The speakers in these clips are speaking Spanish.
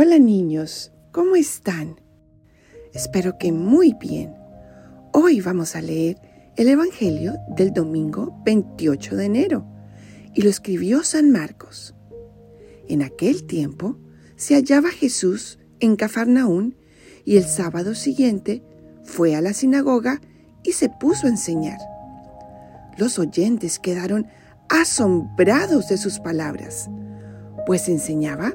Hola niños, ¿cómo están? Espero que muy bien. Hoy vamos a leer el Evangelio del domingo 28 de enero y lo escribió San Marcos. En aquel tiempo se hallaba Jesús en Cafarnaún y el sábado siguiente fue a la sinagoga y se puso a enseñar. Los oyentes quedaron asombrados de sus palabras, pues enseñaba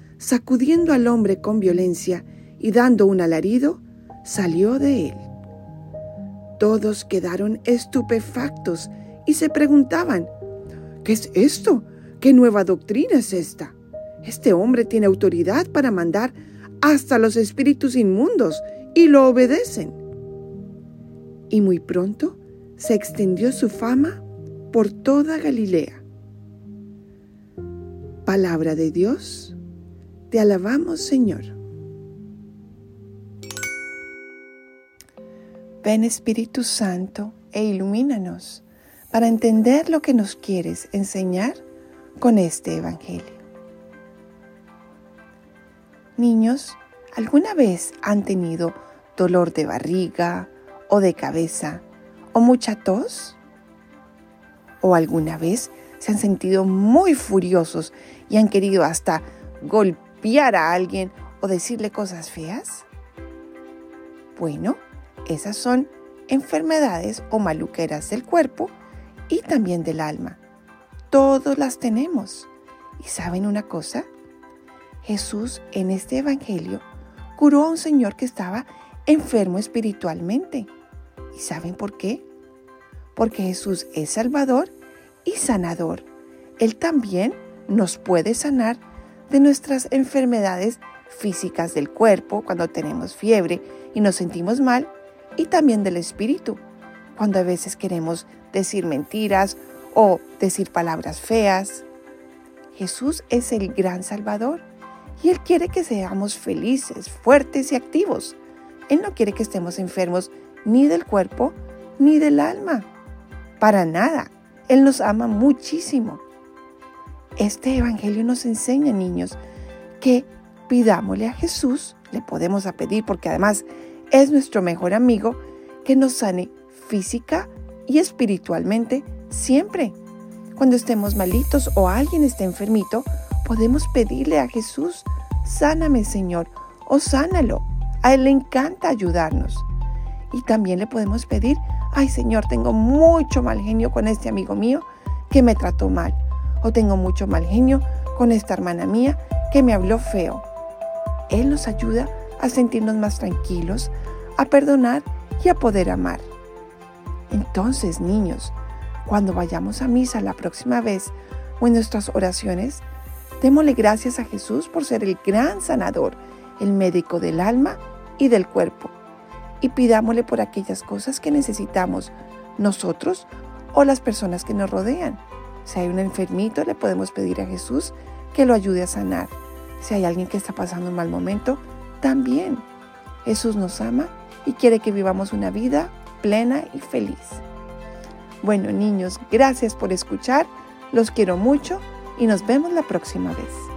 sacudiendo al hombre con violencia y dando un alarido, salió de él. Todos quedaron estupefactos y se preguntaban, ¿qué es esto? ¿Qué nueva doctrina es esta? Este hombre tiene autoridad para mandar hasta los espíritus inmundos y lo obedecen. Y muy pronto se extendió su fama por toda Galilea. Palabra de Dios, te alabamos Señor. Ven Espíritu Santo e ilumínanos para entender lo que nos quieres enseñar con este Evangelio. Niños, ¿alguna vez han tenido dolor de barriga o de cabeza o mucha tos? ¿O alguna vez se han sentido muy furiosos y han querido hasta golpear a alguien o decirle cosas feas? Bueno, esas son enfermedades o maluqueras del cuerpo y también del alma. Todos las tenemos. ¿Y saben una cosa? Jesús en este Evangelio curó a un señor que estaba enfermo espiritualmente. ¿Y saben por qué? Porque Jesús es salvador y sanador. Él también nos puede sanar de nuestras enfermedades físicas del cuerpo cuando tenemos fiebre y nos sentimos mal y también del espíritu cuando a veces queremos decir mentiras o decir palabras feas. Jesús es el gran Salvador y Él quiere que seamos felices, fuertes y activos. Él no quiere que estemos enfermos ni del cuerpo ni del alma. Para nada. Él nos ama muchísimo. Este Evangelio nos enseña, niños, que pidámosle a Jesús, le podemos pedir porque además es nuestro mejor amigo, que nos sane física y espiritualmente siempre. Cuando estemos malitos o alguien esté enfermito, podemos pedirle a Jesús, sáname Señor, o sánalo. A Él le encanta ayudarnos. Y también le podemos pedir, ay Señor, tengo mucho mal genio con este amigo mío que me trató mal. O tengo mucho mal genio con esta hermana mía que me habló feo. Él nos ayuda a sentirnos más tranquilos, a perdonar y a poder amar. Entonces, niños, cuando vayamos a misa la próxima vez o en nuestras oraciones, démosle gracias a Jesús por ser el gran sanador, el médico del alma y del cuerpo. Y pidámosle por aquellas cosas que necesitamos nosotros o las personas que nos rodean. Si hay un enfermito, le podemos pedir a Jesús que lo ayude a sanar. Si hay alguien que está pasando un mal momento, también. Jesús nos ama y quiere que vivamos una vida plena y feliz. Bueno niños, gracias por escuchar, los quiero mucho y nos vemos la próxima vez.